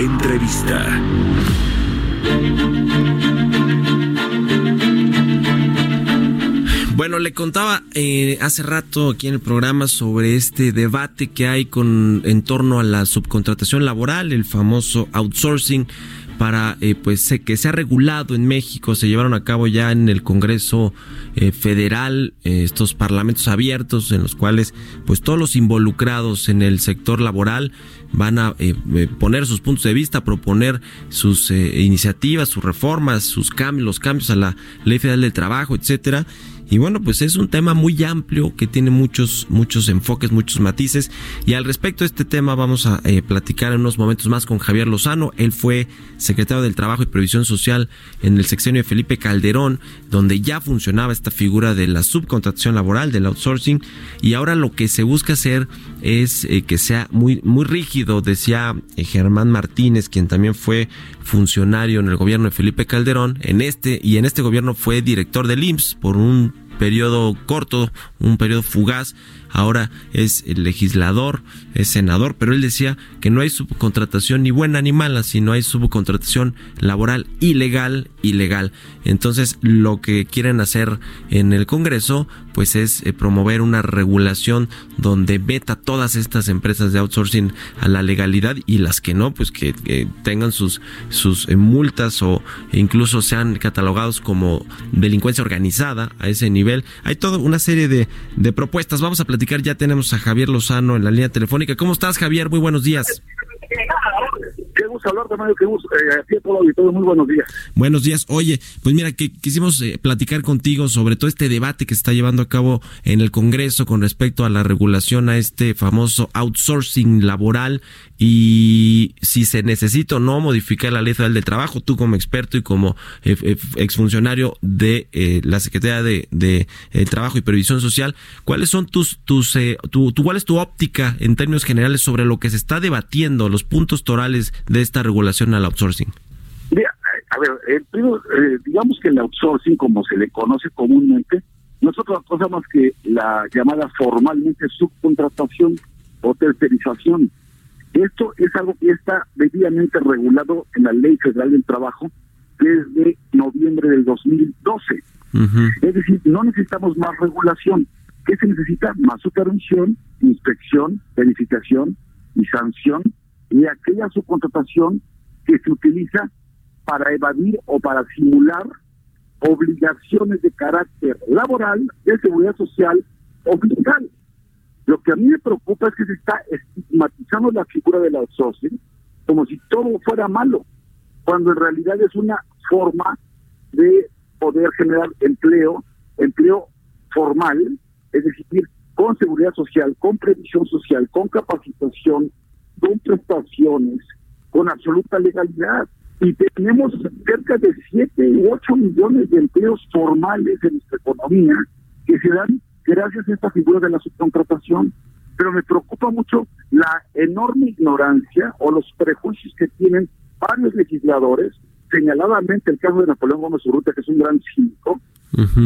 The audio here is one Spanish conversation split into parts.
Entrevista. Bueno, le contaba eh, hace rato aquí en el programa sobre este debate que hay en torno a la subcontratación laboral, el famoso outsourcing para eh, pues que sea regulado en México. Se llevaron a cabo ya en el Congreso eh, Federal eh, estos parlamentos abiertos en los cuales pues todos los involucrados en el sector laboral van a poner sus puntos de vista, proponer sus iniciativas, sus reformas, sus cambios, los cambios a la Ley Federal del Trabajo, etcétera y bueno, pues es un tema muy amplio que tiene muchos, muchos enfoques, muchos matices. Y al respecto de este tema vamos a eh, platicar en unos momentos más con Javier Lozano. Él fue secretario del Trabajo y Previsión Social en el sexenio de Felipe Calderón, donde ya funcionaba esta figura de la subcontratación laboral, del outsourcing. Y ahora lo que se busca hacer es eh, que sea muy, muy rígido, decía eh, Germán Martínez, quien también fue funcionario en el gobierno de Felipe Calderón, en este, y en este gobierno fue director del IMSS por un periodo corto, un periodo fugaz, ahora es legislador, es senador, pero él decía que no hay subcontratación ni buena ni mala, sino hay subcontratación laboral ilegal, ilegal. Entonces, lo que quieren hacer en el Congreso, pues es eh, promover una regulación donde veta todas estas empresas de outsourcing a la legalidad y las que no, pues que, tengan sus, sus eh, multas o incluso sean catalogados como delincuencia organizada a ese nivel. Hay toda una serie de, de propuestas. Vamos a ya tenemos a Javier Lozano en la línea telefónica. ¿Cómo estás, Javier? Muy buenos días. Gusto Mario, qué gusto. Eh, todo muy buenos días. Buenos días. Oye, pues mira, que quisimos eh, platicar contigo sobre todo este debate que se está llevando a cabo en el Congreso con respecto a la regulación a este famoso outsourcing laboral y si se necesita o no modificar la ley federal del trabajo, tú como experto y como eh, eh, exfuncionario de eh, la Secretaría de, Trabajo y Previsión Social, ¿cuáles son tus, tus, tu, cuál es tu óptica en términos generales sobre lo que se está debatiendo, los puntos torales de esta regulación al outsourcing? Mira, a ver, digamos que el outsourcing, como se le conoce comúnmente, no es otra cosa más que la llamada formalmente subcontratación o tercerización esto es algo que está debidamente regulado en la Ley Federal del Trabajo desde noviembre del 2012. Es decir, no necesitamos más regulación. ¿Qué se necesita? Más supervisión, inspección, verificación y sanción de aquella subcontratación que se utiliza para evadir o para simular obligaciones de carácter laboral, de seguridad social o fiscal. Lo que a mí me preocupa es que se está estigmatizando la figura del outsourcing como si todo fuera malo, cuando en realidad es una forma de poder generar empleo, empleo formal, es decir, con seguridad social, con previsión social, con capacitación, con prestaciones, con absoluta legalidad. Y tenemos cerca de 7 u 8 millones de empleos formales en nuestra economía que se dan gracias a esta figura de la subcontratación. Pero me preocupa mucho la enorme ignorancia o los prejuicios que tienen varios legisladores, señaladamente el caso de Napoleón Gómez Urrutia, que es un gran cínico,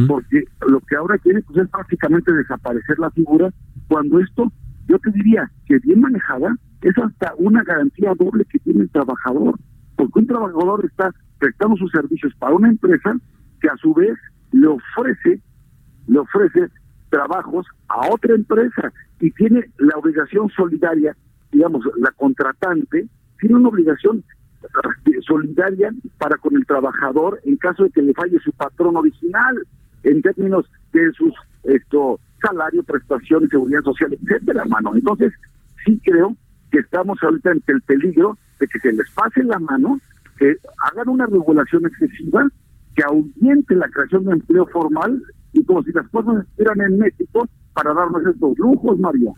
porque lo que ahora quiere pues, es prácticamente desaparecer la figura, cuando esto, yo te diría que bien manejada, es hasta una garantía doble que tiene el trabajador, porque un trabajador está prestando sus servicios para una empresa que a su vez le ofrece, le ofrece trabajos a otra empresa y tiene la obligación solidaria, digamos, la contratante, tiene una obligación eh, solidaria para con el trabajador en caso de que le falle su patrón original, en términos de sus esto salario, prestaciones, seguridad social, etcétera, mano. Entonces, sí creo que estamos ahorita ante el peligro de que se les pase la mano, que hagan una regulación excesiva, que aumente la creación de empleo formal y como si las cosas estuvieran en México, para darnos estos lujos, Mario.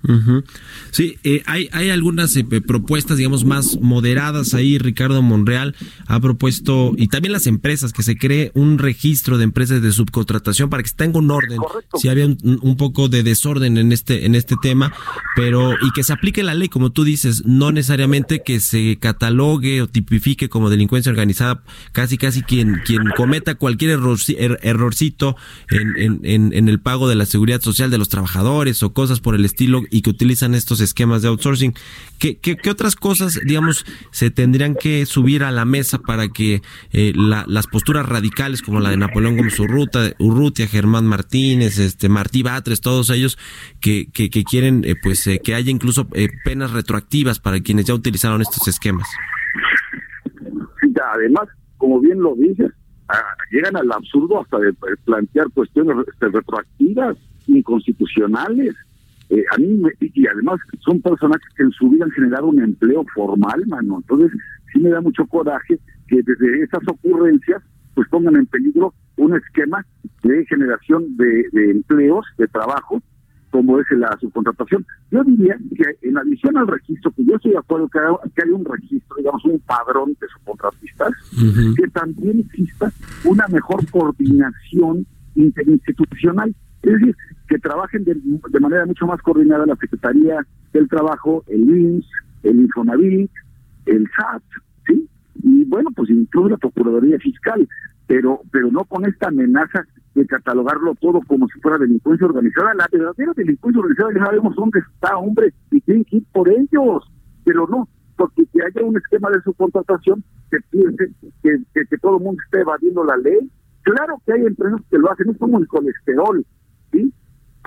Sí, eh, hay, hay algunas eh, propuestas, digamos, más moderadas ahí. Ricardo Monreal ha propuesto, y también las empresas, que se cree un registro de empresas de subcontratación para que tenga un orden. Si había un, poco de desorden en este, en este tema, pero y que se aplique la ley, como tú dices, no necesariamente que se catalogue o tipifique como delincuencia organizada, casi, casi quien, quien cometa cualquier er, errorcito en, en, en el pago de la seguridad social de los trabajadores trabajadores o cosas por el estilo y que utilizan estos esquemas de outsourcing. ¿Qué, qué, otras cosas, digamos, se tendrían que subir a la mesa para que eh, las posturas radicales como la de Napoleón Gómez Urruta, Urrutia, Germán Martínez, este Martí Batres, todos ellos que, que, quieren eh, pues eh, que haya incluso penas retroactivas para quienes ya utilizaron estos esquemas? además, como bien lo dices, ah, llegan al absurdo hasta de plantear cuestiones este, retroactivas inconstitucionales. Eh, a mí y además son personas que en su vida han generado un empleo formal, mano. Entonces sí me da mucho coraje que desde esas ocurrencias pues pongan en peligro un esquema de generación de, empleos, de trabajo, como es la subcontratación. Yo diría que en adición al registro, que yo estoy de acuerdo que, haya, un registro, digamos, un padrón de subcontratistas, que también exista una mejor coordinación interinstitucional. Es decir, que trabajen de, manera mucho más coordinada la Secretaría del Trabajo, el INS, el Infonavit, el SAT, ¿sí? Y bueno, pues incluso la Procuraduría Fiscal, pero pero no con esta amenaza de catalogarlo todo como si fuera delincuencia organizada. La verdadera delincuencia organizada ya sabemos dónde está, hombre, y tienen que ir por ellos, pero no, porque que haya un esquema de subcontratación que piense que, que todo el mundo esté evadiendo la ley. Claro que hay empresas que lo hacen, es como el colesterol.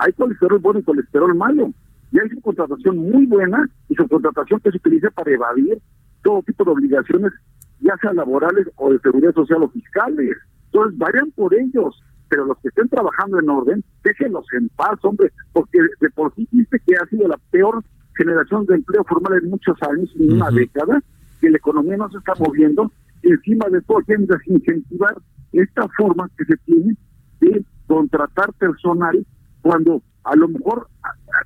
Hay colesterol bueno y colesterol malo. Y hay subcontratación muy buena y subcontratación que se utiliza para evadir todo tipo de obligaciones, ya sean laborales o de seguridad social o fiscales. Entonces, vayan por ellos, pero los que estén trabajando en orden, déjenlos en paz, hombre, porque de por sí dice que ha sido la peor generación de empleo formal en muchos años, en una década, que la economía no se está moviendo, y encima de todo quieren desincentivar esta forma que se tiene de contratar personal cuando a lo mejor,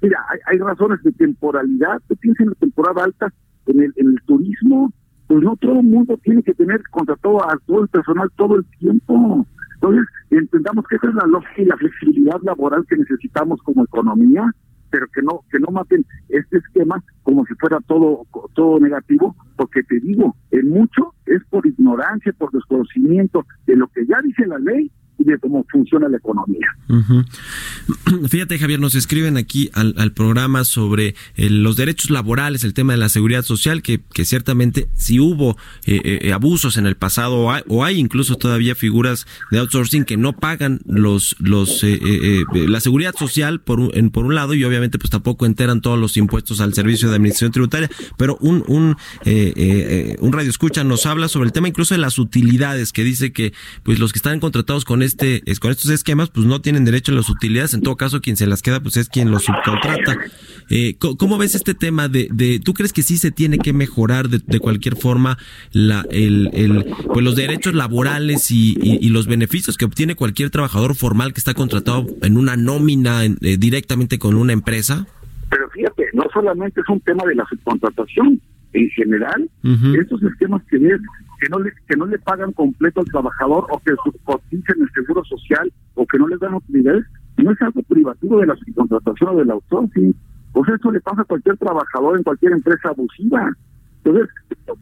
mira, hay, razones de temporalidad, tú piensas en la temporada alta, en el, turismo, pues no todo el mundo tiene que tener contratado a todo el personal todo el tiempo. Entonces, entendamos que esa es la lógica y la flexibilidad laboral que necesitamos como economía, pero que no que no maten este esquema como si fuera todo todo negativo, porque te digo, en mucho es por ignorancia, por desconocimiento de lo que ya dice la ley de cómo funciona la economía. Fíjate, Javier, nos escriben aquí al, programa sobre eh, los derechos laborales, el tema de la seguridad social, que, ciertamente si hubo eh, eh, abusos en el pasado o hay, incluso todavía figuras de outsourcing que no pagan los los la seguridad social por un, en, por un lado y obviamente pues tampoco enteran todos los impuestos al servicio de administración tributaria, pero un un un radio escucha nos habla sobre el tema incluso de las utilidades que dice que pues los que están contratados con este con estos esquemas pues no tienen derecho a las utilidades. En todo caso quien se las queda pues es quien los subcontrata. Eh, ¿cómo ves este tema de, de tú crees que sí se tiene que mejorar de, de cualquier forma la el, el pues los derechos laborales y, y, los beneficios que obtiene cualquier trabajador formal que está contratado en una nómina eh, directamente con una empresa pero fíjate no solamente es un tema de la subcontratación en general estos esquemas que ves que no le que no le pagan completo al trabajador o que subcoticen el seguro social o que no les dan utilidades no es algo privativo de la subcontratación o del outsourcing. Pues eso le pasa a cualquier trabajador en cualquier empresa abusiva. Entonces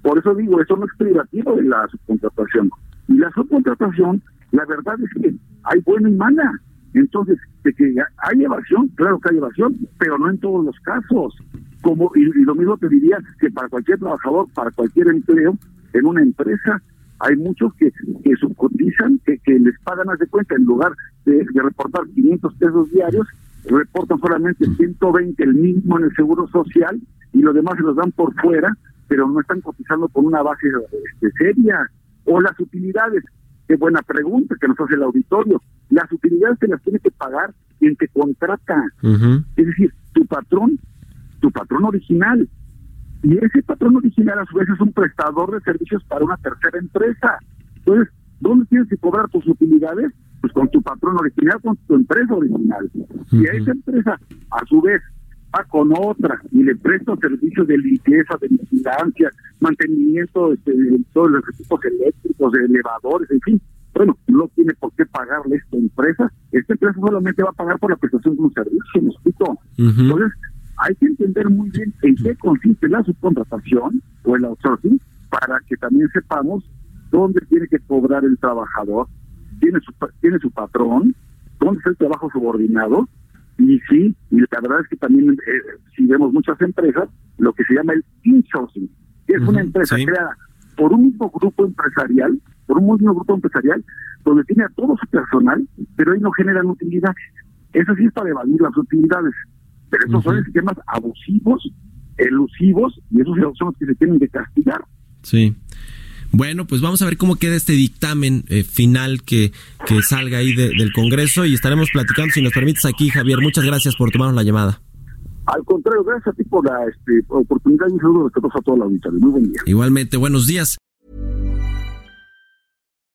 por eso digo eso no es privativo de la subcontratación. Y la subcontratación la verdad es que hay buena y mala. Entonces de que hay evasión claro que hay evasión pero no en todos los casos. Como y lo mismo te diría que para cualquier trabajador para cualquier empleo en una empresa hay muchos que, que subcotizan, que, que les pagan, de cuenta, en lugar de, reportar 500 pesos diarios, reportan solamente 120 el mismo en el seguro social y los demás se los dan por fuera, pero no están cotizando con una base este, seria. O las utilidades, qué buena pregunta que nos hace el auditorio. Las utilidades se las tiene que pagar quien te contrata. Es decir, tu patrón, tu patrón original, y ese patrón original a su vez es un prestador de servicios para una tercera empresa. Entonces, ¿dónde tienes que cobrar tus utilidades? pues con tu patrón original, con tu empresa original. Y a esa empresa, a su vez, va con otra y le presta servicios de limpieza, de vigilancia, mantenimiento este, de todos los equipos eléctricos, de elevadores, en fin. Bueno, no tiene por qué pagarle esta empresa. Esta empresa solamente va a pagar por la prestación de un servicio, ¿me explico? Entonces, hay que entender muy bien en qué consiste la subcontratación o el outsourcing para que también sepamos dónde tiene que cobrar el trabajador, tiene su, tiene su patrón, dónde está el trabajo subordinado, y sí, y la verdad es que también eh, si vemos muchas empresas, lo que se llama el insourcing, que es una empresa creada por un mismo grupo empresarial, por un mismo grupo empresarial, donde tiene a todo su personal, pero ahí no generan utilidades. Eso sí es para evadir las utilidades. Pero esos son esquemas abusivos, elusivos, y esos son los que se tienen que castigar. Sí. Bueno, pues vamos a ver cómo queda este dictamen eh, final que, que salga ahí del Congreso y estaremos platicando, si nos permites aquí, Javier. Muchas gracias por tomarnos la llamada. Al contrario, gracias a ti por la este, oportunidad y un saludo a toda la auditoría. Muy buen día. Igualmente, buenos días.